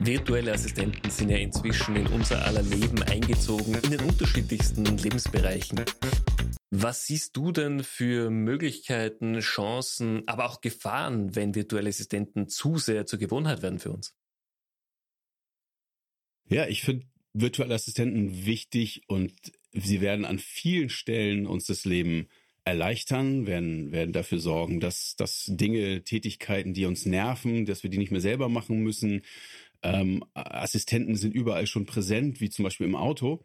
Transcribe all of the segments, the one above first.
Virtuelle Assistenten sind ja inzwischen in unser aller Leben eingezogen, in den unterschiedlichsten Lebensbereichen. Was siehst du denn für Möglichkeiten, Chancen, aber auch Gefahren, wenn virtuelle Assistenten zu sehr zur Gewohnheit werden für uns? Ja, ich finde virtuelle Assistenten wichtig und sie werden an vielen Stellen uns das Leben erleichtern, werden, werden dafür sorgen, dass, dass Dinge, Tätigkeiten, die uns nerven, dass wir die nicht mehr selber machen müssen, ähm, Assistenten sind überall schon präsent, wie zum Beispiel im Auto.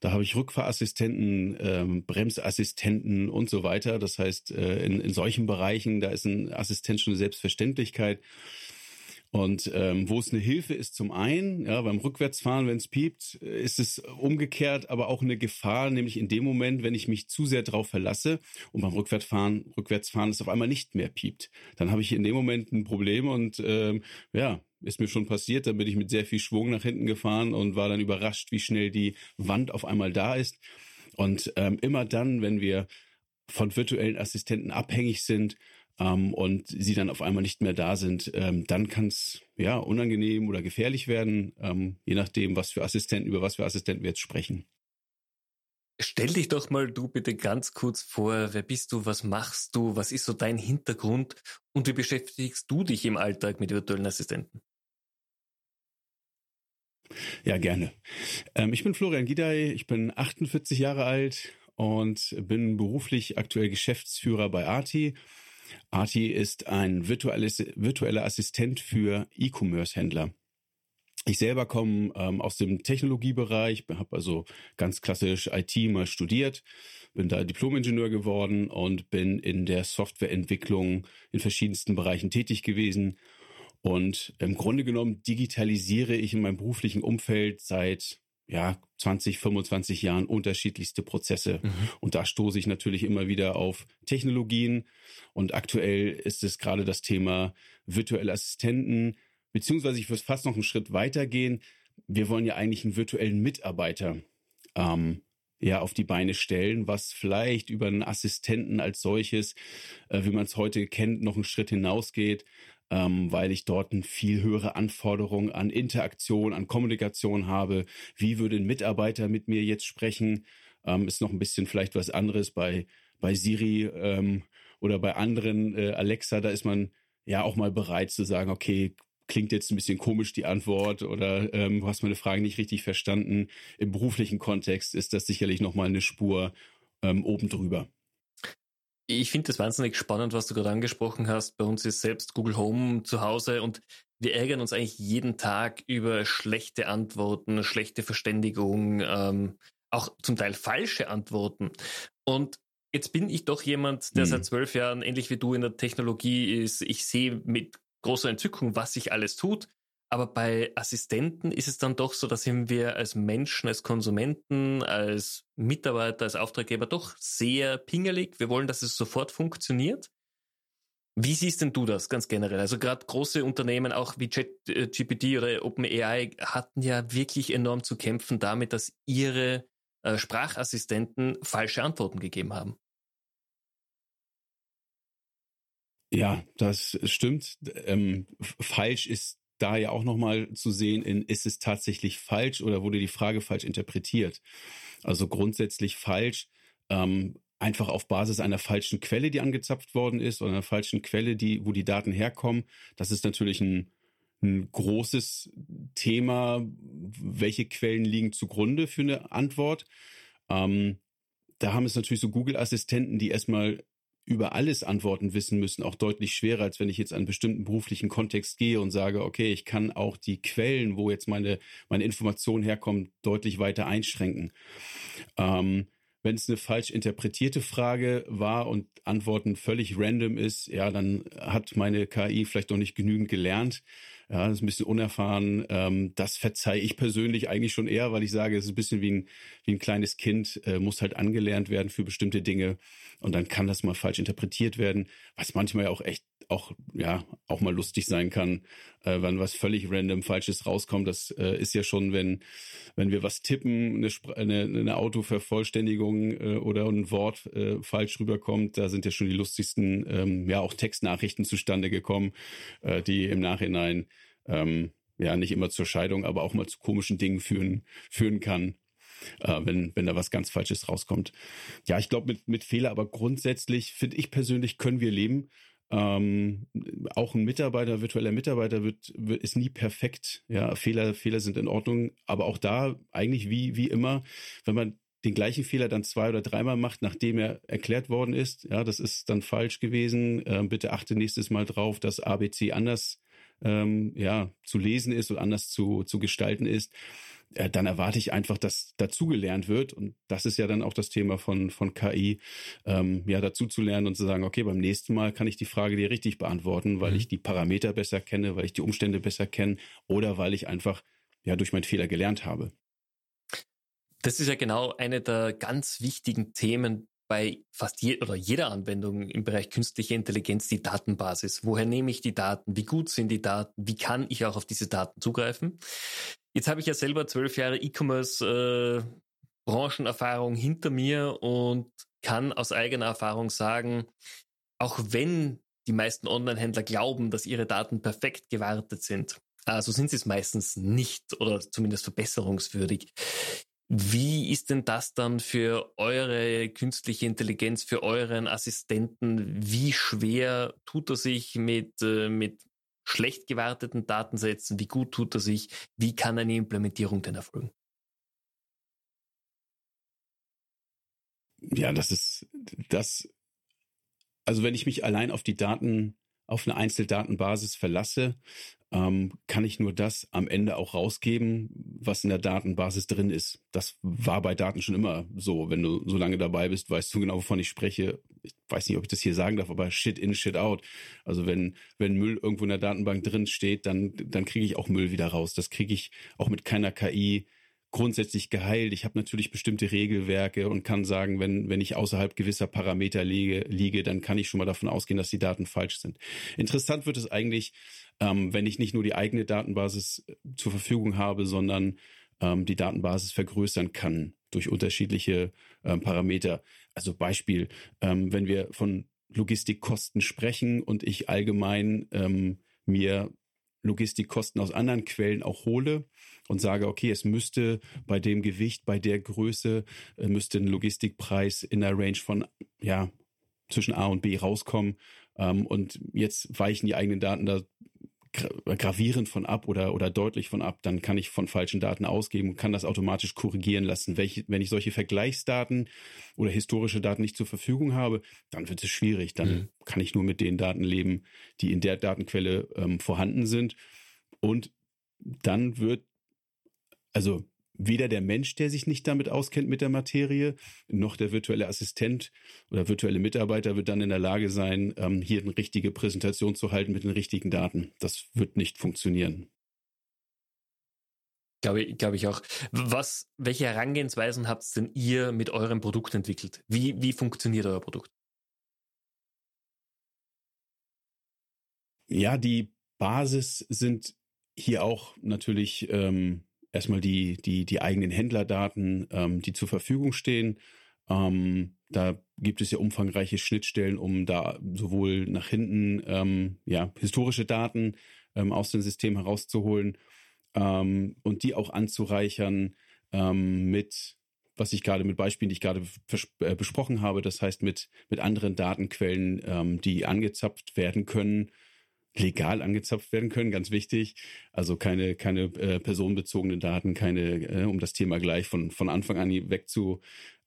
Da habe ich Rückfahrassistenten, ähm, Bremsassistenten und so weiter. Das heißt, äh, in, in solchen Bereichen, da ist ein Assistent schon eine Selbstverständlichkeit. Und ähm, wo es eine Hilfe ist, zum einen, ja, beim Rückwärtsfahren, wenn es piept, ist es umgekehrt, aber auch eine Gefahr, nämlich in dem Moment, wenn ich mich zu sehr drauf verlasse und beim Rückwärtsfahren, Rückwärtsfahren es auf einmal nicht mehr piept, dann habe ich in dem Moment ein Problem und ähm, ja, ist mir schon passiert, dann bin ich mit sehr viel Schwung nach hinten gefahren und war dann überrascht, wie schnell die Wand auf einmal da ist. Und ähm, immer dann, wenn wir von virtuellen Assistenten abhängig sind, ähm, und sie dann auf einmal nicht mehr da sind, ähm, dann kann es ja unangenehm oder gefährlich werden, ähm, je nachdem, was für Assistenten, über was für Assistenten wir jetzt sprechen. Stell dich doch mal du bitte ganz kurz vor, wer bist du, was machst du, was ist so dein Hintergrund und wie beschäftigst du dich im Alltag mit virtuellen Assistenten? Ja, gerne. Ähm, ich bin Florian Gidey, ich bin 48 Jahre alt und bin beruflich aktuell Geschäftsführer bei Arti. Arti ist ein virtueller Assistent für E-Commerce-Händler. Ich selber komme ähm, aus dem Technologiebereich, habe also ganz klassisch IT mal studiert, bin da Diplom-Ingenieur geworden und bin in der Softwareentwicklung in verschiedensten Bereichen tätig gewesen. Und im Grunde genommen digitalisiere ich in meinem beruflichen Umfeld seit ja, 20, 25 Jahren unterschiedlichste Prozesse. Mhm. Und da stoße ich natürlich immer wieder auf Technologien. Und aktuell ist es gerade das Thema virtuelle Assistenten, beziehungsweise ich würde fast noch einen Schritt weiter gehen. Wir wollen ja eigentlich einen virtuellen Mitarbeiter ähm, ja auf die Beine stellen, was vielleicht über einen Assistenten als solches, äh, wie man es heute kennt, noch einen Schritt hinausgeht ähm, weil ich dort eine viel höhere Anforderung an Interaktion, an Kommunikation habe. Wie würde ein Mitarbeiter mit mir jetzt sprechen? Ähm, ist noch ein bisschen vielleicht was anderes bei bei Siri ähm, oder bei anderen äh, Alexa. Da ist man ja auch mal bereit zu sagen, okay, klingt jetzt ein bisschen komisch die Antwort oder ähm, du hast meine Frage nicht richtig verstanden. Im beruflichen Kontext ist das sicherlich noch mal eine Spur ähm, oben drüber. Ich finde das wahnsinnig spannend, was du gerade angesprochen hast. Bei uns ist selbst Google Home zu Hause und wir ärgern uns eigentlich jeden Tag über schlechte Antworten, schlechte Verständigung, ähm, auch zum Teil falsche Antworten. Und jetzt bin ich doch jemand, der hm. seit zwölf Jahren ähnlich wie du in der Technologie ist. Ich sehe mit großer Entzückung, was sich alles tut. Aber bei Assistenten ist es dann doch so, dass wir als Menschen, als Konsumenten, als Mitarbeiter, als Auftraggeber doch sehr pingelig. Wir wollen, dass es sofort funktioniert. Wie siehst denn du das ganz generell? Also gerade große Unternehmen, auch wie ChatGPT oder OpenAI, hatten ja wirklich enorm zu kämpfen damit, dass ihre äh, Sprachassistenten falsche Antworten gegeben haben. Ja, das stimmt. Ähm, falsch ist da ja auch nochmal zu sehen in, ist es tatsächlich falsch oder wurde die Frage falsch interpretiert? Also grundsätzlich falsch, ähm, einfach auf Basis einer falschen Quelle, die angezapft worden ist oder einer falschen Quelle, die, wo die Daten herkommen. Das ist natürlich ein, ein großes Thema. Welche Quellen liegen zugrunde für eine Antwort? Ähm, da haben es natürlich so Google-Assistenten, die erstmal über alles Antworten wissen müssen, auch deutlich schwerer, als wenn ich jetzt an einen bestimmten beruflichen Kontext gehe und sage, okay, ich kann auch die Quellen, wo jetzt meine, meine Information herkommt, deutlich weiter einschränken. Ähm, wenn es eine falsch interpretierte Frage war und Antworten völlig random ist, ja, dann hat meine KI vielleicht noch nicht genügend gelernt. Ja, das ist ein bisschen unerfahren. Ähm, das verzeihe ich persönlich eigentlich schon eher, weil ich sage, es ist ein bisschen wie ein, wie ein kleines Kind, äh, muss halt angelernt werden für bestimmte Dinge und dann kann das mal falsch interpretiert werden, was manchmal ja auch echt auch, ja, auch mal lustig sein kann, äh, wenn was völlig random Falsches rauskommt. Das äh, ist ja schon, wenn, wenn wir was tippen, eine, eine, eine Autovervollständigung äh, oder ein Wort äh, falsch rüberkommt, da sind ja schon die lustigsten, ähm, ja, auch Textnachrichten zustande gekommen, äh, die im Nachhinein, ähm, ja, nicht immer zur Scheidung, aber auch mal zu komischen Dingen führen, führen kann äh, wenn, wenn da was ganz Falsches rauskommt. Ja, ich glaube mit, mit Fehler, aber grundsätzlich finde ich persönlich, können wir leben. Ähm, auch ein Mitarbeiter, virtueller Mitarbeiter wird, wird, ist nie perfekt. Ja, Fehler, Fehler sind in Ordnung, aber auch da eigentlich wie, wie immer, wenn man den gleichen Fehler dann zwei oder dreimal macht, nachdem er erklärt worden ist, ja, das ist dann falsch gewesen. Ähm, bitte achte nächstes Mal drauf, dass ABC anders ähm, ja zu lesen ist und anders zu, zu gestalten ist äh, dann erwarte ich einfach, dass dazugelernt wird. Und das ist ja dann auch das Thema von, von KI, ähm, ja, dazu zu lernen und zu sagen, okay, beim nächsten Mal kann ich die Frage dir richtig beantworten, weil mhm. ich die Parameter besser kenne, weil ich die Umstände besser kenne oder weil ich einfach ja durch meinen Fehler gelernt habe. Das ist ja genau eine der ganz wichtigen Themen bei fast je oder jeder Anwendung im Bereich künstliche Intelligenz die Datenbasis. Woher nehme ich die Daten? Wie gut sind die Daten? Wie kann ich auch auf diese Daten zugreifen? Jetzt habe ich ja selber zwölf Jahre E-Commerce äh, hinter mir und kann aus eigener Erfahrung sagen, auch wenn die meisten Online-Händler glauben, dass ihre Daten perfekt gewartet sind, also sind sie es meistens nicht oder zumindest verbesserungswürdig. Wie ist denn das dann für eure künstliche Intelligenz, für euren Assistenten? Wie schwer tut er sich mit, äh, mit schlecht gewarteten Datensätzen? Wie gut tut er sich? Wie kann eine Implementierung denn erfolgen? Ja, das ist das. Also wenn ich mich allein auf die Daten, auf eine Einzeldatenbasis verlasse, ähm, kann ich nur das am Ende auch rausgeben, was in der Datenbasis drin ist. Das war bei Daten schon immer so. Wenn du so lange dabei bist, weißt du genau, wovon ich spreche. Ich weiß nicht, ob ich das hier sagen darf, aber Shit in, Shit out. Also wenn, wenn Müll irgendwo in der Datenbank drin steht, dann, dann kriege ich auch Müll wieder raus. Das kriege ich auch mit keiner KI grundsätzlich geheilt. Ich habe natürlich bestimmte Regelwerke und kann sagen, wenn, wenn ich außerhalb gewisser Parameter liege, liege, dann kann ich schon mal davon ausgehen, dass die Daten falsch sind. Interessant wird es eigentlich, ähm, wenn ich nicht nur die eigene Datenbasis äh, zur Verfügung habe, sondern ähm, die Datenbasis vergrößern kann durch unterschiedliche ähm, Parameter. Also Beispiel, ähm, wenn wir von Logistikkosten sprechen und ich allgemein ähm, mir Logistikkosten aus anderen Quellen auch hole und sage, okay, es müsste bei dem Gewicht, bei der Größe, äh, müsste ein Logistikpreis in der Range von, ja, zwischen A und B rauskommen. Ähm, und jetzt weichen die eigenen Daten da gravierend von ab oder, oder deutlich von ab, dann kann ich von falschen Daten ausgeben und kann das automatisch korrigieren lassen. Welche, wenn ich solche Vergleichsdaten oder historische Daten nicht zur Verfügung habe, dann wird es schwierig. Dann mhm. kann ich nur mit den Daten leben, die in der Datenquelle ähm, vorhanden sind. Und dann wird, also weder der Mensch, der sich nicht damit auskennt mit der Materie, noch der virtuelle Assistent oder virtuelle Mitarbeiter wird dann in der Lage sein, ähm, hier eine richtige Präsentation zu halten mit den richtigen Daten. Das wird nicht funktionieren. Glaube ich, glaube ich auch. Was, welche Herangehensweisen habt denn ihr mit eurem Produkt entwickelt? Wie, wie funktioniert euer Produkt? Ja, die Basis sind hier auch natürlich ähm, erstmal die, die, die eigenen Händlerdaten, ähm, die zur Verfügung stehen. Ähm, da gibt es ja umfangreiche Schnittstellen, um da sowohl nach hinten ähm, ja, historische Daten ähm, aus dem System herauszuholen ähm, und die auch anzureichern ähm, mit, was ich gerade mit Beispielen, die ich gerade äh, besprochen habe, das heißt mit, mit anderen Datenquellen, ähm, die angezapft werden können legal angezapft werden können, ganz wichtig. Also keine, keine äh, personenbezogenen Daten, keine, äh, um das Thema gleich von, von Anfang an weg zu,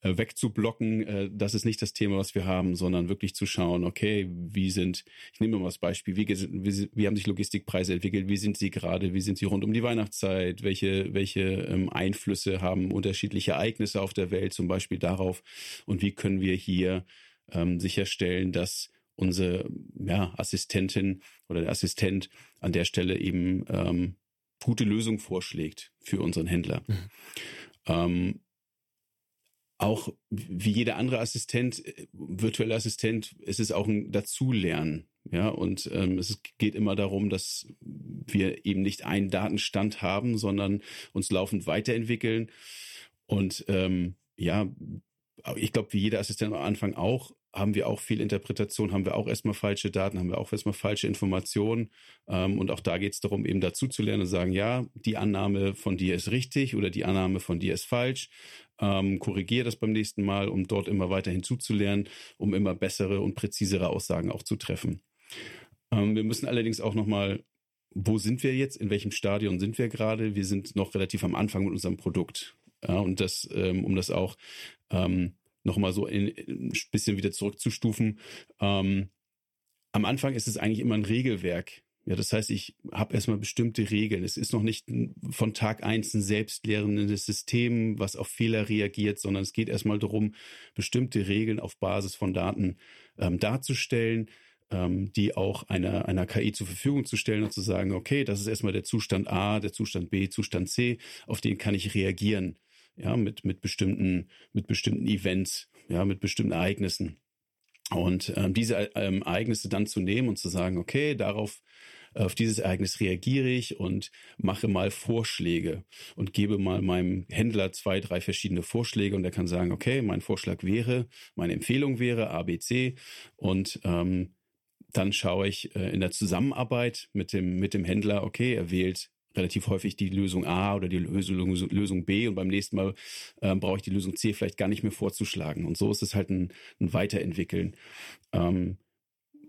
äh, wegzublocken. Äh, das ist nicht das Thema, was wir haben, sondern wirklich zu schauen, okay, wie sind, ich nehme mal das Beispiel, wie, wie, wie haben sich Logistikpreise entwickelt, wie sind sie gerade, wie sind sie rund um die Weihnachtszeit, welche, welche ähm, Einflüsse haben unterschiedliche Ereignisse auf der Welt zum Beispiel darauf und wie können wir hier ähm, sicherstellen, dass unsere ja, Assistentin oder der Assistent an der Stelle eben ähm, gute Lösungen vorschlägt für unseren Händler. Mhm. Ähm, auch wie jeder andere Assistent, äh, virtueller Assistent, ist es auch ein Dazulernen. Ja, und ähm, es geht immer darum, dass wir eben nicht einen Datenstand haben, sondern uns laufend weiterentwickeln. Und ähm, ja, ich glaube, wie jeder Assistent am Anfang auch, haben wir auch viel Interpretation, haben wir auch erstmal falsche Daten, haben wir auch erstmal falsche Informationen. Ähm, und auch da geht es darum, eben dazu zu lernen und sagen, ja, die Annahme von dir ist richtig oder die Annahme von dir ist falsch. Ähm, korrigiere das beim nächsten Mal, um dort immer weiter hinzuzulernen, um immer bessere und präzisere Aussagen auch zu treffen. Ähm, wir müssen allerdings auch nochmal wo sind wir jetzt? In welchem Stadion sind wir gerade? Wir sind noch relativ am Anfang mit unserem Produkt. Ja, und das, ähm, um das auch ähm, nochmal so ein, bisschen wieder zurückzustufen. Ähm, am Anfang ist es eigentlich immer ein Regelwerk. Ja, das heißt, ich habe erstmal bestimmte Regeln. Es ist noch nicht von Tag eins ein selbstlehrendes System, was auf Fehler reagiert, sondern es geht erstmal darum, bestimmte Regeln auf Basis von Daten ähm, darzustellen, ähm, die auch einer, einer KI zur Verfügung zu stellen und zu sagen, okay, das ist erstmal der Zustand A, der Zustand B, Zustand C, auf den kann ich reagieren ja, mit, mit bestimmten, mit bestimmten Events, ja, mit bestimmten Ereignissen. Und ähm, diese ähm, Ereignisse dann zu nehmen und zu sagen, okay, darauf auf dieses Ereignis reagiere ich und mache mal Vorschläge und gebe mal meinem Händler zwei, drei verschiedene Vorschläge und er kann sagen, okay, mein Vorschlag wäre, meine Empfehlung wäre ABC und ähm, dann schaue ich äh, in der Zusammenarbeit mit dem mit dem Händler, okay, er wählt relativ häufig die Lösung A oder die Lösung, Lösung B und beim nächsten Mal ähm, brauche ich die Lösung C vielleicht gar nicht mehr vorzuschlagen. Und so ist es halt ein, ein Weiterentwickeln. Ähm,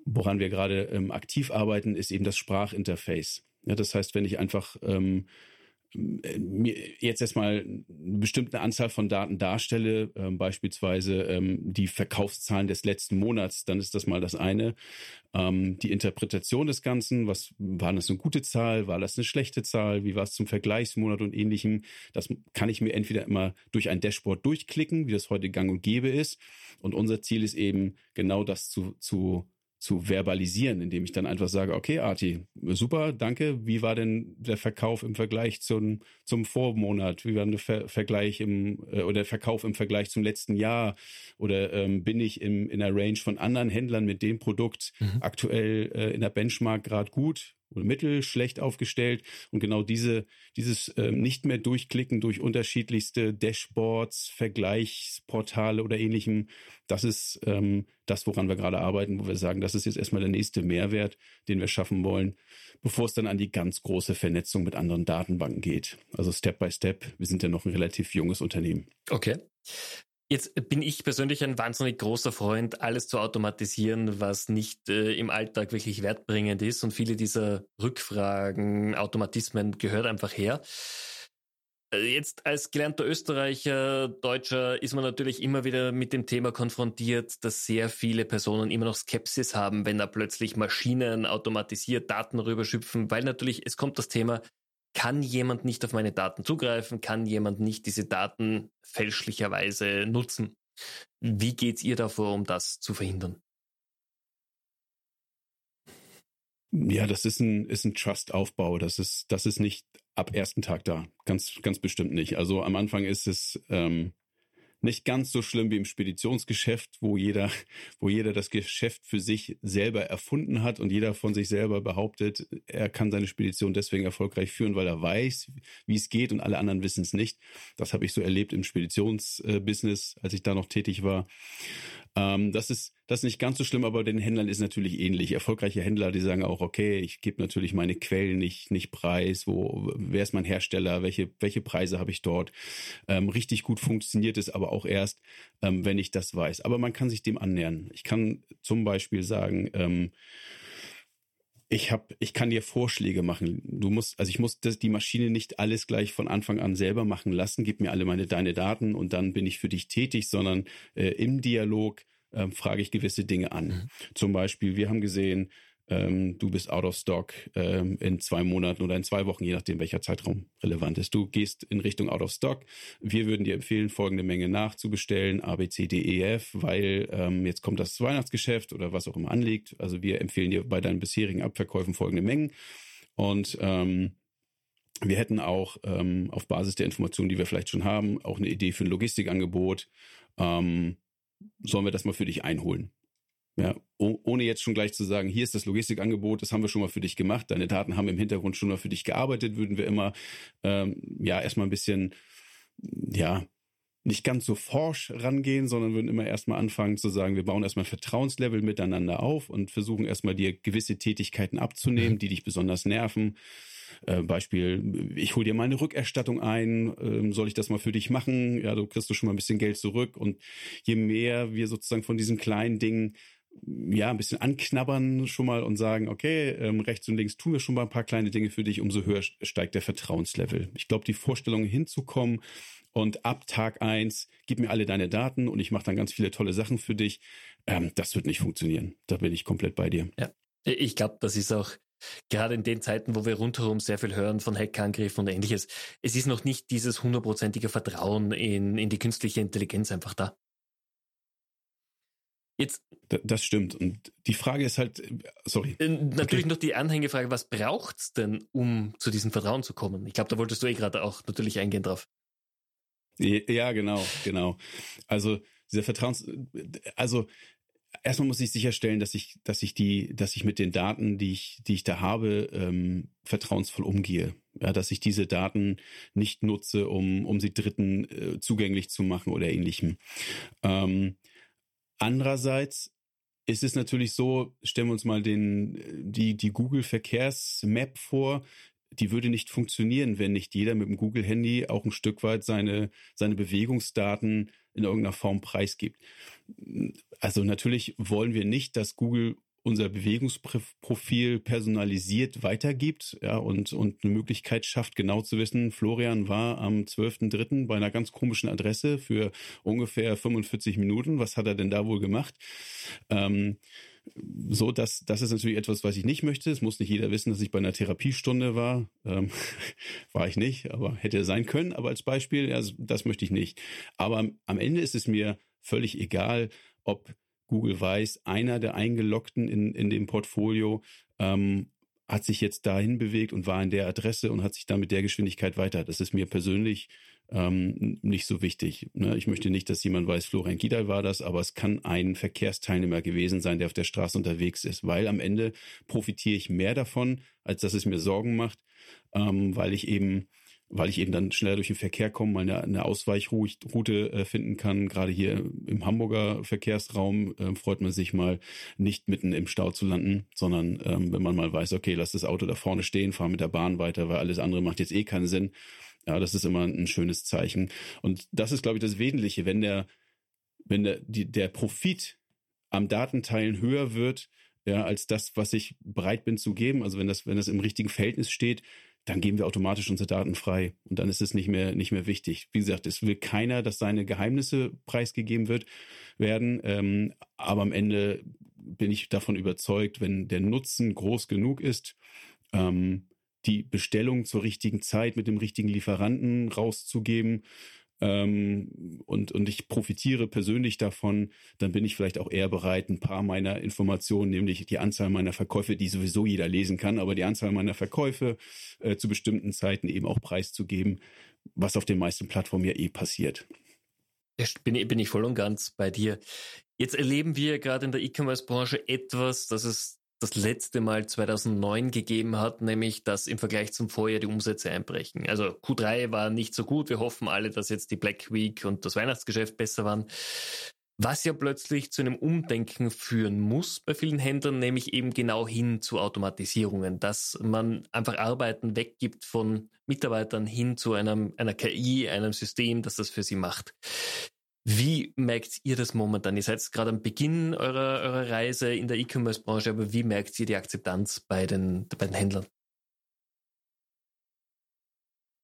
woran wir gerade ähm, aktiv arbeiten, ist eben das Sprachinterface. Ja, das heißt, wenn ich einfach ähm, jetzt erstmal eine bestimmte Anzahl von Daten darstelle, ähm, beispielsweise ähm, die Verkaufszahlen des letzten Monats, dann ist das mal das eine. Ähm, die Interpretation des Ganzen, was war das eine gute Zahl, war das eine schlechte Zahl, wie war es zum Vergleichsmonat und ähnlichem, das kann ich mir entweder immer durch ein Dashboard durchklicken, wie das heute gang und gäbe ist. Und unser Ziel ist eben genau das zu, zu zu verbalisieren, indem ich dann einfach sage, okay, Arti, super, danke. Wie war denn der Verkauf im Vergleich zum, zum Vormonat? Wie war der Ver Vergleich im, äh, oder der Verkauf im Vergleich zum letzten Jahr? Oder ähm, bin ich im, in der Range von anderen Händlern mit dem Produkt mhm. aktuell äh, in der Benchmark gerade gut? Oder mittel schlecht aufgestellt. Und genau diese, dieses ähm, nicht mehr durchklicken durch unterschiedlichste Dashboards, Vergleichsportale oder ähnlichem, das ist ähm, das, woran wir gerade arbeiten, wo wir sagen, das ist jetzt erstmal der nächste Mehrwert, den wir schaffen wollen, bevor es dann an die ganz große Vernetzung mit anderen Datenbanken geht. Also Step by Step. Wir sind ja noch ein relativ junges Unternehmen. Okay. Jetzt bin ich persönlich ein wahnsinnig großer Freund, alles zu automatisieren, was nicht äh, im Alltag wirklich wertbringend ist. Und viele dieser Rückfragen, Automatismen gehört einfach her. Äh, jetzt als gelernter Österreicher, Deutscher ist man natürlich immer wieder mit dem Thema konfrontiert, dass sehr viele Personen immer noch Skepsis haben, wenn da plötzlich Maschinen automatisiert Daten rüberschüpfen, weil natürlich es kommt das Thema, kann jemand nicht auf meine Daten zugreifen, kann jemand nicht diese Daten fälschlicherweise nutzen. Wie geht's ihr davor, um das zu verhindern? Ja, das ist ein, ist ein Trust-Aufbau. Das ist, das ist nicht ab ersten Tag da. Ganz, ganz bestimmt nicht. Also am Anfang ist es, ähm, nicht ganz so schlimm wie im Speditionsgeschäft, wo jeder, wo jeder das Geschäft für sich selber erfunden hat und jeder von sich selber behauptet, er kann seine Spedition deswegen erfolgreich führen, weil er weiß, wie es geht und alle anderen wissen es nicht. Das habe ich so erlebt im Speditionsbusiness, als ich da noch tätig war. Ähm, das ist das ist nicht ganz so schlimm, aber den Händlern ist natürlich ähnlich. Erfolgreiche Händler, die sagen auch, okay, ich gebe natürlich meine Quellen nicht nicht preis, wo wer ist mein Hersteller, welche welche Preise habe ich dort. Ähm, richtig gut funktioniert es aber auch erst, ähm, wenn ich das weiß. Aber man kann sich dem annähern. Ich kann zum Beispiel sagen, ähm, ich habe, ich kann dir Vorschläge machen. Du musst, also ich muss das, die Maschine nicht alles gleich von Anfang an selber machen lassen. Gib mir alle meine deine Daten und dann bin ich für dich tätig, sondern äh, im Dialog äh, frage ich gewisse Dinge an. Mhm. Zum Beispiel, wir haben gesehen, ähm, du bist out of stock ähm, in zwei Monaten oder in zwei Wochen, je nachdem, welcher Zeitraum relevant ist. Du gehst in Richtung out of stock. Wir würden dir empfehlen, folgende Menge nachzubestellen, A, B, C, D, E, F, weil ähm, jetzt kommt das Weihnachtsgeschäft oder was auch immer anliegt. Also wir empfehlen dir bei deinen bisherigen Abverkäufen folgende Mengen. Und ähm, wir hätten auch ähm, auf Basis der Informationen, die wir vielleicht schon haben, auch eine Idee für ein Logistikangebot. Ähm, sollen wir das mal für dich einholen? Ja, ohne jetzt schon gleich zu sagen, hier ist das Logistikangebot, das haben wir schon mal für dich gemacht, deine Daten haben im Hintergrund schon mal für dich gearbeitet, würden wir immer ähm, ja erstmal ein bisschen, ja, nicht ganz so forsch rangehen, sondern würden immer erstmal anfangen zu sagen, wir bauen erstmal Vertrauenslevel miteinander auf und versuchen erstmal dir gewisse Tätigkeiten abzunehmen, mhm. die dich besonders nerven. Äh, Beispiel, ich hole dir mal eine Rückerstattung ein, ähm, soll ich das mal für dich machen? Ja, du kriegst du schon mal ein bisschen Geld zurück. Und je mehr wir sozusagen von diesen kleinen Dingen ja, ein bisschen anknabbern schon mal und sagen, okay, ähm, rechts und links tun wir schon mal ein paar kleine Dinge für dich, umso höher steigt der Vertrauenslevel. Ich glaube, die Vorstellung hinzukommen und ab Tag eins gib mir alle deine Daten und ich mache dann ganz viele tolle Sachen für dich, ähm, das wird nicht funktionieren. Da bin ich komplett bei dir. Ja, ich glaube, das ist auch gerade in den Zeiten, wo wir rundherum sehr viel hören von Hackerangriffen und ähnliches, es ist noch nicht dieses hundertprozentige Vertrauen in, in die künstliche Intelligenz einfach da. Jetzt. Das stimmt. Und die Frage ist halt, sorry. Äh, natürlich okay. noch die Anhängefrage, was braucht's denn, um zu diesem Vertrauen zu kommen? Ich glaube, da wolltest du eh gerade auch natürlich eingehen drauf. Ja, genau, genau. Also dieser Vertrauens, also erstmal muss ich sicherstellen, dass ich, dass ich die, dass ich mit den Daten, die ich, die ich da habe, ähm, vertrauensvoll umgehe. Ja, dass ich diese Daten nicht nutze, um, um sie Dritten äh, zugänglich zu machen oder ähnlichem. Ähm, andererseits ist es natürlich so, stellen wir uns mal den, die, die Google Verkehrsmap vor, die würde nicht funktionieren, wenn nicht jeder mit dem Google-Handy auch ein Stück weit seine, seine Bewegungsdaten in irgendeiner Form preisgibt. Also natürlich wollen wir nicht, dass Google unser Bewegungsprofil personalisiert weitergibt ja, und, und eine Möglichkeit schafft, genau zu wissen, Florian war am 12.03. bei einer ganz komischen Adresse für ungefähr 45 Minuten. Was hat er denn da wohl gemacht? Ähm, so, dass das ist natürlich etwas, was ich nicht möchte. Es muss nicht jeder wissen, dass ich bei einer Therapiestunde war. Ähm, war ich nicht, aber hätte sein können. Aber als Beispiel, also das möchte ich nicht. Aber am Ende ist es mir völlig egal, ob Google weiß, einer der Eingeloggten in, in dem Portfolio ähm, hat sich jetzt dahin bewegt und war in der Adresse und hat sich dann mit der Geschwindigkeit weiter. Das ist mir persönlich ähm, nicht so wichtig. Ne? Ich möchte nicht, dass jemand weiß, Florian Giedal war das, aber es kann ein Verkehrsteilnehmer gewesen sein, der auf der Straße unterwegs ist, weil am Ende profitiere ich mehr davon, als dass es mir Sorgen macht, ähm, weil ich eben weil ich eben dann schneller durch den Verkehr komme, mal eine, eine Ausweichroute äh, finden kann. Gerade hier im Hamburger Verkehrsraum äh, freut man sich mal nicht mitten im Stau zu landen, sondern ähm, wenn man mal weiß, okay, lass das Auto da vorne stehen, fahr mit der Bahn weiter, weil alles andere macht jetzt eh keinen Sinn. Ja, das ist immer ein schönes Zeichen. Und das ist, glaube ich, das Wesentliche. Wenn der, wenn der, die, der Profit am Datenteilen höher wird, ja, als das, was ich bereit bin zu geben, also wenn das, wenn das im richtigen Verhältnis steht, dann geben wir automatisch unsere Daten frei und dann ist es nicht mehr nicht mehr wichtig. Wie gesagt, es will keiner, dass seine Geheimnisse preisgegeben wird werden, ähm, aber am Ende bin ich davon überzeugt, wenn der Nutzen groß genug ist, ähm, die Bestellung zur richtigen Zeit mit dem richtigen Lieferanten rauszugeben ähm, und, und ich profitiere persönlich davon, dann bin ich vielleicht auch eher bereit, ein paar meiner Informationen, nämlich die Anzahl meiner Verkäufe, die sowieso jeder lesen kann, aber die Anzahl meiner Verkäufe äh, zu bestimmten Zeiten eben auch preiszugeben, was auf den meisten Plattformen ja eh passiert. Bin, bin ich voll und ganz bei dir. Jetzt erleben wir gerade in der E-Commerce-Branche etwas, das es das letzte Mal 2009 gegeben hat, nämlich dass im Vergleich zum Vorjahr die Umsätze einbrechen. Also Q3 war nicht so gut. Wir hoffen alle, dass jetzt die Black Week und das Weihnachtsgeschäft besser waren. Was ja plötzlich zu einem Umdenken führen muss bei vielen Händlern, nämlich eben genau hin zu Automatisierungen, dass man einfach Arbeiten weggibt von Mitarbeitern hin zu einem, einer KI, einem System, das das für sie macht. Wie merkt ihr das momentan? Ihr seid gerade am Beginn eurer, eurer Reise in der E-Commerce-Branche, aber wie merkt ihr die Akzeptanz bei den, bei den Händlern?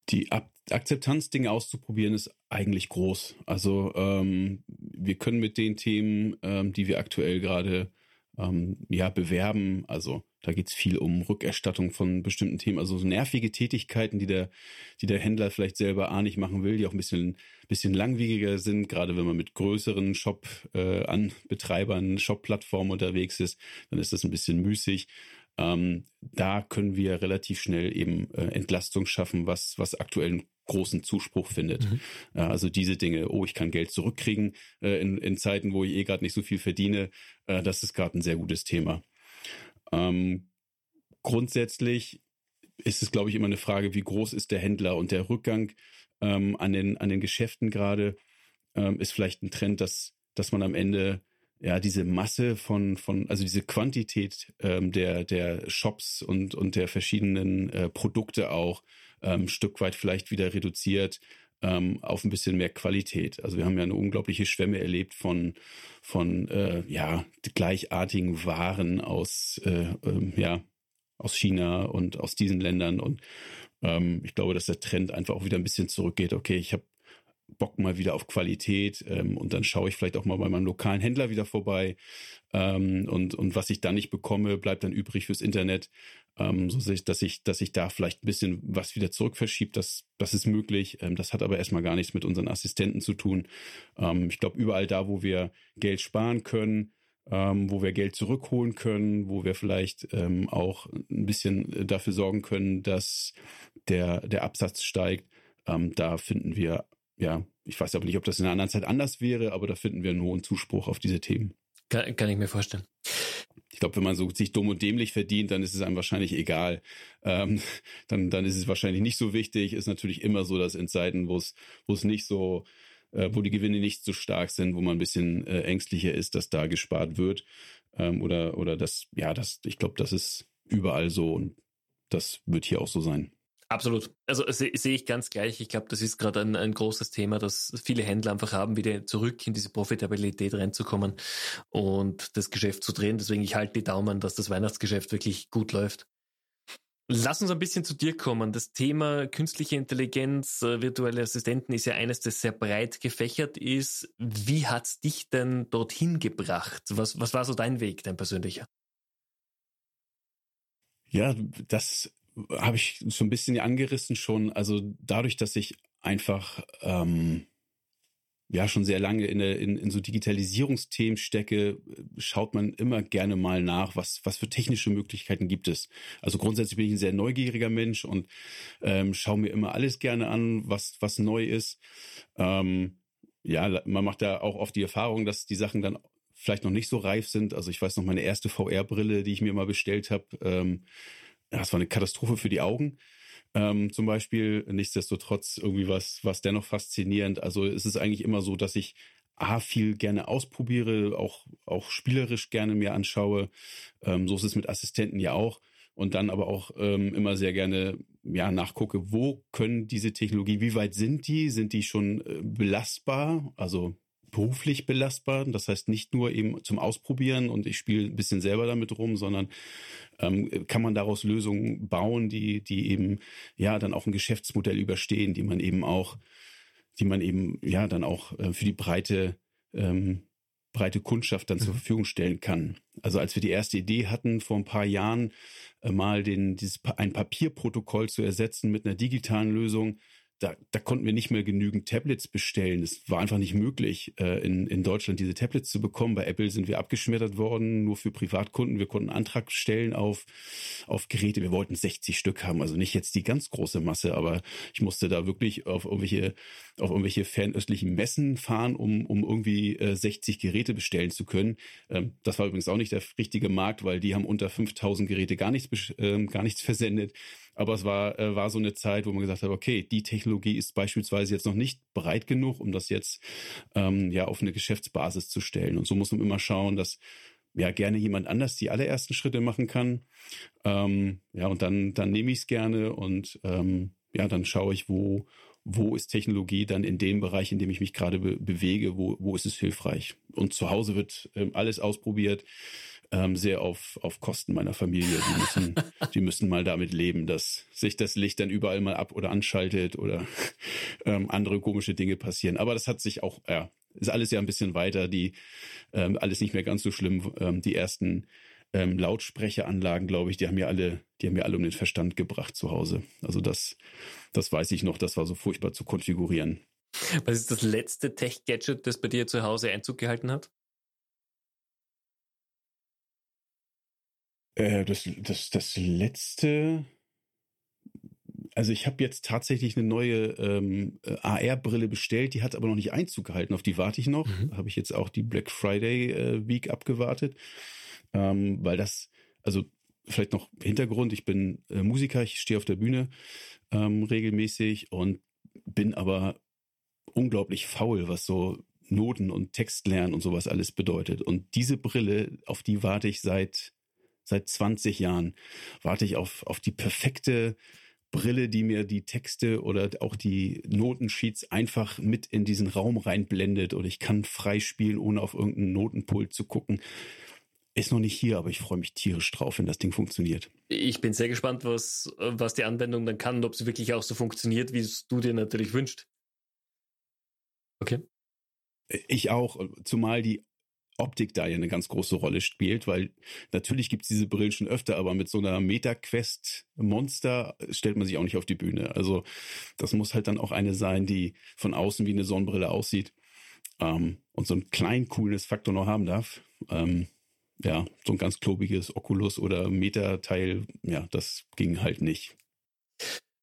Die Ab Akzeptanz, Dinge auszuprobieren, ist eigentlich groß. Also ähm, wir können mit den Themen, ähm, die wir aktuell gerade ähm, ja, bewerben, also da geht es viel um Rückerstattung von bestimmten Themen, also so nervige Tätigkeiten, die der, die der Händler vielleicht selber A machen will, die auch ein bisschen, bisschen langwieriger sind, gerade wenn man mit größeren Shop-Anbetreibern, äh, Shop-Plattformen unterwegs ist, dann ist das ein bisschen müßig. Ähm, da können wir relativ schnell eben äh, Entlastung schaffen, was, was aktuellen großen Zuspruch findet. Mhm. also diese Dinge, oh, ich kann Geld zurückkriegen äh, in, in Zeiten, wo ich eh gerade nicht so viel verdiene, äh, das ist gerade ein sehr gutes Thema. Ähm, grundsätzlich ist es, glaube ich, immer eine Frage, wie groß ist der Händler und der Rückgang ähm, an, den, an den Geschäften gerade ähm, ist vielleicht ein Trend, dass, dass man am Ende ja diese Masse von von also diese Quantität ähm, der der Shops und und der verschiedenen äh, Produkte auch ähm, Stück weit vielleicht wieder reduziert ähm, auf ein bisschen mehr Qualität. Also wir haben ja eine unglaubliche Schwemme erlebt von von äh, ja gleichartigen Waren aus äh, äh, ja aus China und aus diesen Ländern. Und ähm, ich glaube, dass der Trend einfach auch wieder ein bisschen zurückgeht. Okay, ich habe Bock mal wieder auf Qualität ähm, und dann schaue ich vielleicht auch mal bei meinem lokalen Händler wieder vorbei ähm, und und was ich dann nicht bekomme, bleibt dann übrig fürs Internet, ähm, so dass ich dass ich da vielleicht ein bisschen was wieder zurück verschiebt, das das ist möglich. Ähm, das hat aber erstmal gar nichts mit unseren Assistenten zu tun. Ähm, ich glaube überall da, wo wir Geld sparen können, ähm, wo wir Geld zurückholen können, wo wir vielleicht ähm, auch ein bisschen dafür sorgen können, dass der, der Absatz steigt. Ähm, da finden wir, ja, ich weiß aber nicht, ob das in einer anderen Zeit anders wäre, aber da finden wir einen hohen Zuspruch auf diese Themen. Kann, kann ich mir vorstellen. Ich glaube, wenn man so sich dumm und dämlich verdient, dann ist es einem wahrscheinlich egal. Ähm, dann, dann ist es wahrscheinlich nicht so wichtig. Ist natürlich immer so, dass in Zeiten, wo es, wo es nicht so äh, wo die Gewinne nicht so stark sind, wo man ein bisschen äh, ängstlicher ist, dass da gespart wird. Ähm, oder, oder das, ja, das, ich glaube, das ist überall so und das wird hier auch so sein. Absolut. Also sehe seh ich ganz gleich. Ich glaube, das ist gerade ein, ein großes Thema, dass viele Händler einfach haben, wieder zurück in diese Profitabilität reinzukommen und das Geschäft zu drehen. Deswegen ich halte die Daumen, dass das Weihnachtsgeschäft wirklich gut läuft. Lass uns ein bisschen zu dir kommen. Das Thema künstliche Intelligenz, äh, virtuelle Assistenten ist ja eines, das sehr breit gefächert ist. Wie hat's dich denn dorthin gebracht? Was, was war so dein Weg, dein persönlicher? Ja, das habe ich so ein bisschen angerissen schon. Also dadurch, dass ich einfach ähm, ja schon sehr lange in, in, in so Digitalisierungsthemen stecke, schaut man immer gerne mal nach, was, was für technische Möglichkeiten gibt es. Also grundsätzlich bin ich ein sehr neugieriger Mensch und ähm, schaue mir immer alles gerne an, was, was neu ist. Ähm, ja, man macht da auch oft die Erfahrung, dass die Sachen dann vielleicht noch nicht so reif sind. Also ich weiß noch, meine erste VR-Brille, die ich mir mal bestellt habe, ähm, das war eine Katastrophe für die Augen ähm, zum Beispiel. Nichtsdestotrotz irgendwie was, was dennoch faszinierend. Also es ist eigentlich immer so, dass ich A, viel gerne ausprobiere, auch, auch spielerisch gerne mir anschaue. Ähm, so ist es mit Assistenten ja auch. Und dann aber auch ähm, immer sehr gerne ja, nachgucke, wo können diese Technologie, wie weit sind die? Sind die schon äh, belastbar? Also beruflich belastbar. Das heißt nicht nur eben zum Ausprobieren und ich spiele ein bisschen selber damit rum, sondern ähm, kann man daraus Lösungen bauen, die, die eben ja dann auch ein Geschäftsmodell überstehen, die man eben auch, die man eben ja dann auch äh, für die breite ähm, breite Kundschaft dann mhm. zur Verfügung stellen kann. Also als wir die erste Idee hatten, vor ein paar Jahren äh, mal den, dieses, ein Papierprotokoll zu ersetzen mit einer digitalen Lösung, da, da konnten wir nicht mehr genügend Tablets bestellen. Es war einfach nicht möglich, äh, in, in Deutschland diese Tablets zu bekommen. Bei Apple sind wir abgeschmettert worden, nur für Privatkunden. Wir konnten Antrag stellen auf, auf Geräte. Wir wollten 60 Stück haben, also nicht jetzt die ganz große Masse, aber ich musste da wirklich auf irgendwelche, auf irgendwelche fernöstlichen Messen fahren, um, um irgendwie äh, 60 Geräte bestellen zu können. Ähm, das war übrigens auch nicht der richtige Markt, weil die haben unter 5000 Geräte gar nichts, äh, gar nichts versendet. Aber es war, äh, war so eine Zeit, wo man gesagt hat, okay, die Technologie ist beispielsweise jetzt noch nicht bereit genug, um das jetzt ähm, ja auf eine Geschäftsbasis zu stellen. Und so muss man immer schauen, dass ja gerne jemand anders die allerersten Schritte machen kann. Ähm, ja, und dann, dann nehme ich es gerne und ähm, ja, dann schaue ich, wo, wo ist Technologie dann in dem Bereich, in dem ich mich gerade be bewege, wo, wo ist es hilfreich. Und zu Hause wird ähm, alles ausprobiert ähm, sehr auf, auf Kosten meiner Familie. Die müssen, die müssen mal damit leben, dass sich das Licht dann überall mal ab oder anschaltet oder ähm, andere komische Dinge passieren. Aber das hat sich auch, ja, ist alles ja ein bisschen weiter, die ähm, alles nicht mehr ganz so schlimm. Ähm, die ersten ähm, Lautsprecheranlagen, glaube ich, die haben ja alle, die haben ja alle um den Verstand gebracht zu Hause. Also das, das weiß ich noch, das war so furchtbar zu konfigurieren. Was ist das letzte Tech-Gadget, das bei dir zu Hause Einzug gehalten hat? Äh, das, das, das letzte, Also ich habe jetzt tatsächlich eine neue ähm, AR-Brille bestellt, die hat aber noch nicht Einzug gehalten. Auf die warte ich noch. Mhm. Habe ich jetzt auch die Black Friday äh, Week abgewartet, ähm, weil das, also vielleicht noch Hintergrund, ich bin äh, Musiker, ich stehe auf der Bühne ähm, regelmäßig und bin aber unglaublich faul, was so Noten und Textlernen und sowas alles bedeutet. Und diese Brille, auf die warte ich seit seit 20 Jahren, warte ich auf auf die perfekte Brille, die mir die Texte oder auch die Notensheets einfach mit in diesen Raum reinblendet und ich kann frei spielen, ohne auf irgendeinen Notenpult zu gucken. Ist noch nicht hier, aber ich freue mich tierisch drauf, wenn das Ding funktioniert. Ich bin sehr gespannt, was, was die Anwendung dann kann und ob sie wirklich auch so funktioniert, wie es du dir natürlich wünschst. Okay. Ich auch, zumal die Optik da ja eine ganz große Rolle spielt, weil natürlich gibt es diese Brillen schon öfter, aber mit so einer Meta-Quest-Monster stellt man sich auch nicht auf die Bühne. Also das muss halt dann auch eine sein, die von außen wie eine Sonnenbrille aussieht ähm, und so einen kleinen cooles Faktor noch haben darf. Ähm, ja, so ein ganz klobiges Oculus oder Meta-Teil, ja, das ging halt nicht.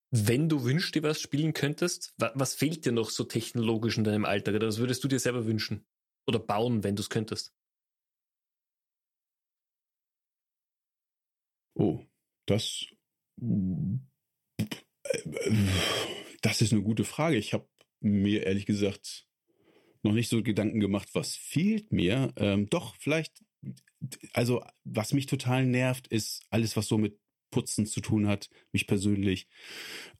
Wenn du wünschst dir was spielen könntest, was fehlt dir noch so technologisch in deinem Alltag? Oder was würdest du dir selber wünschen? Oder bauen, wenn du es könntest? Oh, das. Das ist eine gute Frage. Ich habe mir ehrlich gesagt noch nicht so Gedanken gemacht, was fehlt mir. Ähm, doch, vielleicht, also was mich total nervt, ist alles, was so mit Putzen zu tun hat, mich persönlich.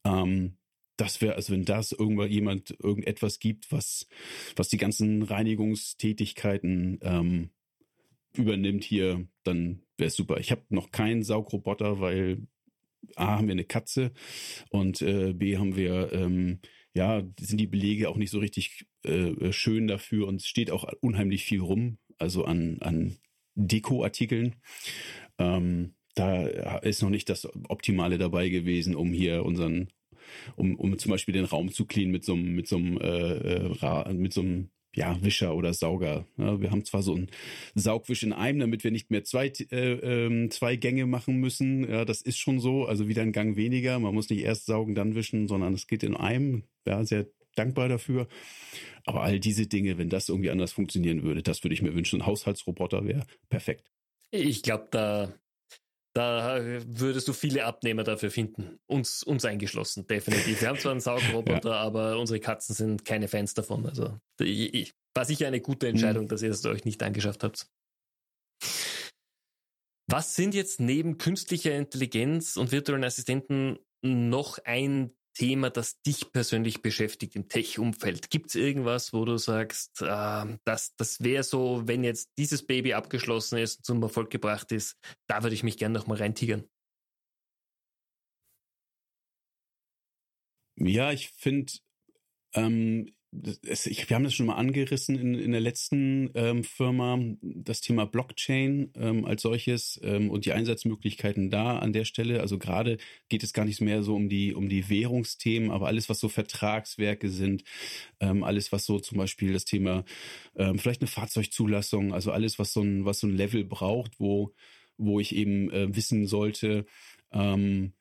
Ähm, das wäre, also wenn das irgendwann jemand irgendetwas gibt, was, was die ganzen Reinigungstätigkeiten ähm, übernimmt hier, dann wäre es super. Ich habe noch keinen Saugroboter, weil A haben wir eine Katze und äh, B haben wir, ähm, ja, sind die Belege auch nicht so richtig äh, schön dafür und es steht auch unheimlich viel rum, also an, an Dekoartikeln. Ähm, da ist noch nicht das Optimale dabei gewesen, um hier unseren um, um zum Beispiel den Raum zu cleanen mit so einem, mit so einem, äh, äh mit so einem ja, Wischer oder Sauger. Ja, wir haben zwar so einen Saugwisch in einem, damit wir nicht mehr zwei, äh, äh, zwei Gänge machen müssen. Ja, das ist schon so. Also wieder ein Gang weniger. Man muss nicht erst saugen, dann wischen, sondern es geht in einem. Ja, sehr dankbar dafür. Aber all diese Dinge, wenn das irgendwie anders funktionieren würde, das würde ich mir wünschen. Ein Haushaltsroboter wäre perfekt. Ich glaube, da da würdest du viele Abnehmer dafür finden. Uns, uns eingeschlossen, definitiv. Wir haben zwar einen Saugroboter, ja. aber unsere Katzen sind keine Fans davon. Also war sicher eine gute Entscheidung, mhm. dass ihr es euch nicht angeschafft habt. Was sind jetzt neben künstlicher Intelligenz und virtuellen Assistenten noch ein Thema, das dich persönlich beschäftigt im Tech-Umfeld? Gibt es irgendwas, wo du sagst, äh, das, das wäre so, wenn jetzt dieses Baby abgeschlossen ist und zum Erfolg gebracht ist, da würde ich mich gerne nochmal reintigern? Ja, ich finde, ähm, es, ich, wir haben das schon mal angerissen in, in der letzten ähm, Firma, das Thema Blockchain ähm, als solches ähm, und die Einsatzmöglichkeiten da an der Stelle. Also gerade geht es gar nicht mehr so um die, um die Währungsthemen, aber alles, was so Vertragswerke sind, ähm, alles, was so zum Beispiel das Thema, ähm, vielleicht eine Fahrzeugzulassung, also alles, was so ein, was so ein Level braucht, wo, wo ich eben äh, wissen sollte, ähm,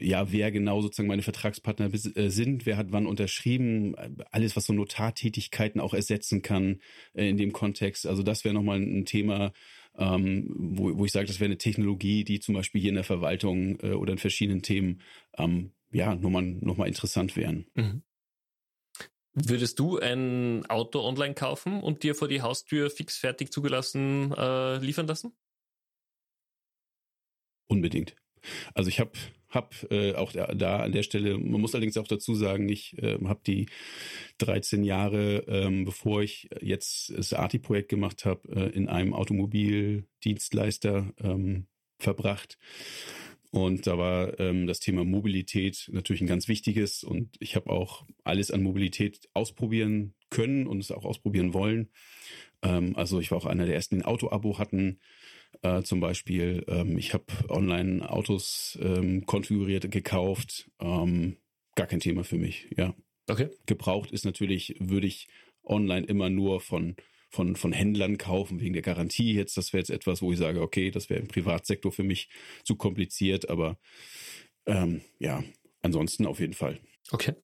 ja, wer genau sozusagen meine Vertragspartner äh, sind, wer hat wann unterschrieben, alles, was so Notartätigkeiten auch ersetzen kann äh, in dem Kontext. Also das wäre nochmal ein Thema, ähm, wo, wo ich sage, das wäre eine Technologie, die zum Beispiel hier in der Verwaltung äh, oder in verschiedenen Themen ähm, ja nochmal noch mal interessant wären. Mhm. Würdest du ein Auto online kaufen und dir vor die Haustür fix fertig zugelassen äh, liefern lassen? Unbedingt. Also ich habe hab, äh, auch da, da, an der Stelle, man muss allerdings auch dazu sagen, ich äh, habe die 13 Jahre, ähm, bevor ich jetzt das ARTI-Projekt gemacht habe, äh, in einem Automobildienstleister ähm, verbracht. Und da war ähm, das Thema Mobilität natürlich ein ganz wichtiges. Und ich habe auch alles an Mobilität ausprobieren können und es auch ausprobieren wollen. Ähm, also ich war auch einer der ersten, die ein Auto-Abo hatten. Äh, zum Beispiel, ähm, ich habe online Autos ähm, konfiguriert, gekauft. Ähm, gar kein Thema für mich, ja. Okay. Gebraucht ist natürlich, würde ich online immer nur von von, von Händlern kaufen wegen der Garantie jetzt. Das wäre jetzt etwas, wo ich sage, okay, das wäre im Privatsektor für mich zu kompliziert, aber ähm, ja, ansonsten auf jeden Fall. Okay.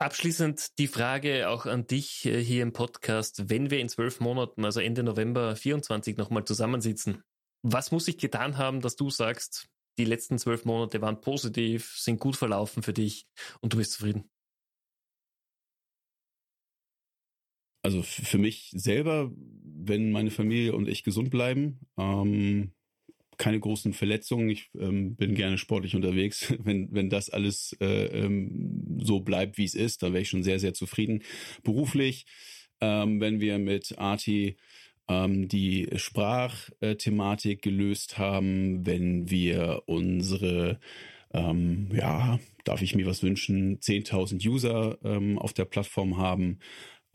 Abschließend die Frage auch an dich äh, hier im Podcast. Wenn wir in zwölf Monaten, also Ende November 24, nochmal zusammensitzen, was muss ich getan haben, dass du sagst, die letzten zwölf Monate waren positiv, sind gut verlaufen für dich und du bist zufrieden? Also für mich selber, wenn meine Familie und ich gesund bleiben, ähm, keine großen Verletzungen. Ich ähm, bin gerne sportlich unterwegs. Wenn, wenn das alles äh, ähm, so bleibt, wie es ist, dann wäre ich schon sehr, sehr zufrieden. Beruflich, ähm, wenn wir mit Arti ähm, die Sprachthematik gelöst haben, wenn wir unsere ähm, ja, darf ich mir was wünschen, 10.000 User ähm, auf der Plattform haben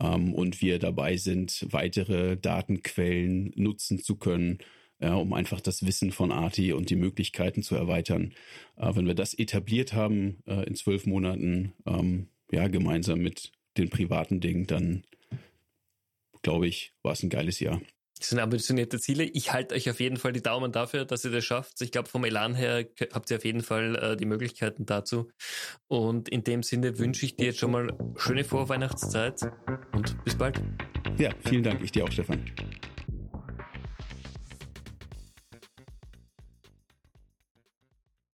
ähm, und wir dabei sind, weitere Datenquellen nutzen zu können, ja, um einfach das Wissen von Arti und die Möglichkeiten zu erweitern. Äh, wenn wir das etabliert haben äh, in zwölf Monaten, ähm, ja, gemeinsam mit den privaten Dingen, dann glaube ich, war es ein geiles Jahr. Das sind ambitionierte Ziele. Ich halte euch auf jeden Fall die Daumen dafür, dass ihr das schafft. Ich glaube, vom Elan her habt ihr auf jeden Fall äh, die Möglichkeiten dazu. Und in dem Sinne wünsche ich dir jetzt schon mal schöne Vorweihnachtszeit und bis bald. Ja, vielen Dank. Ich dir auch, Stefan.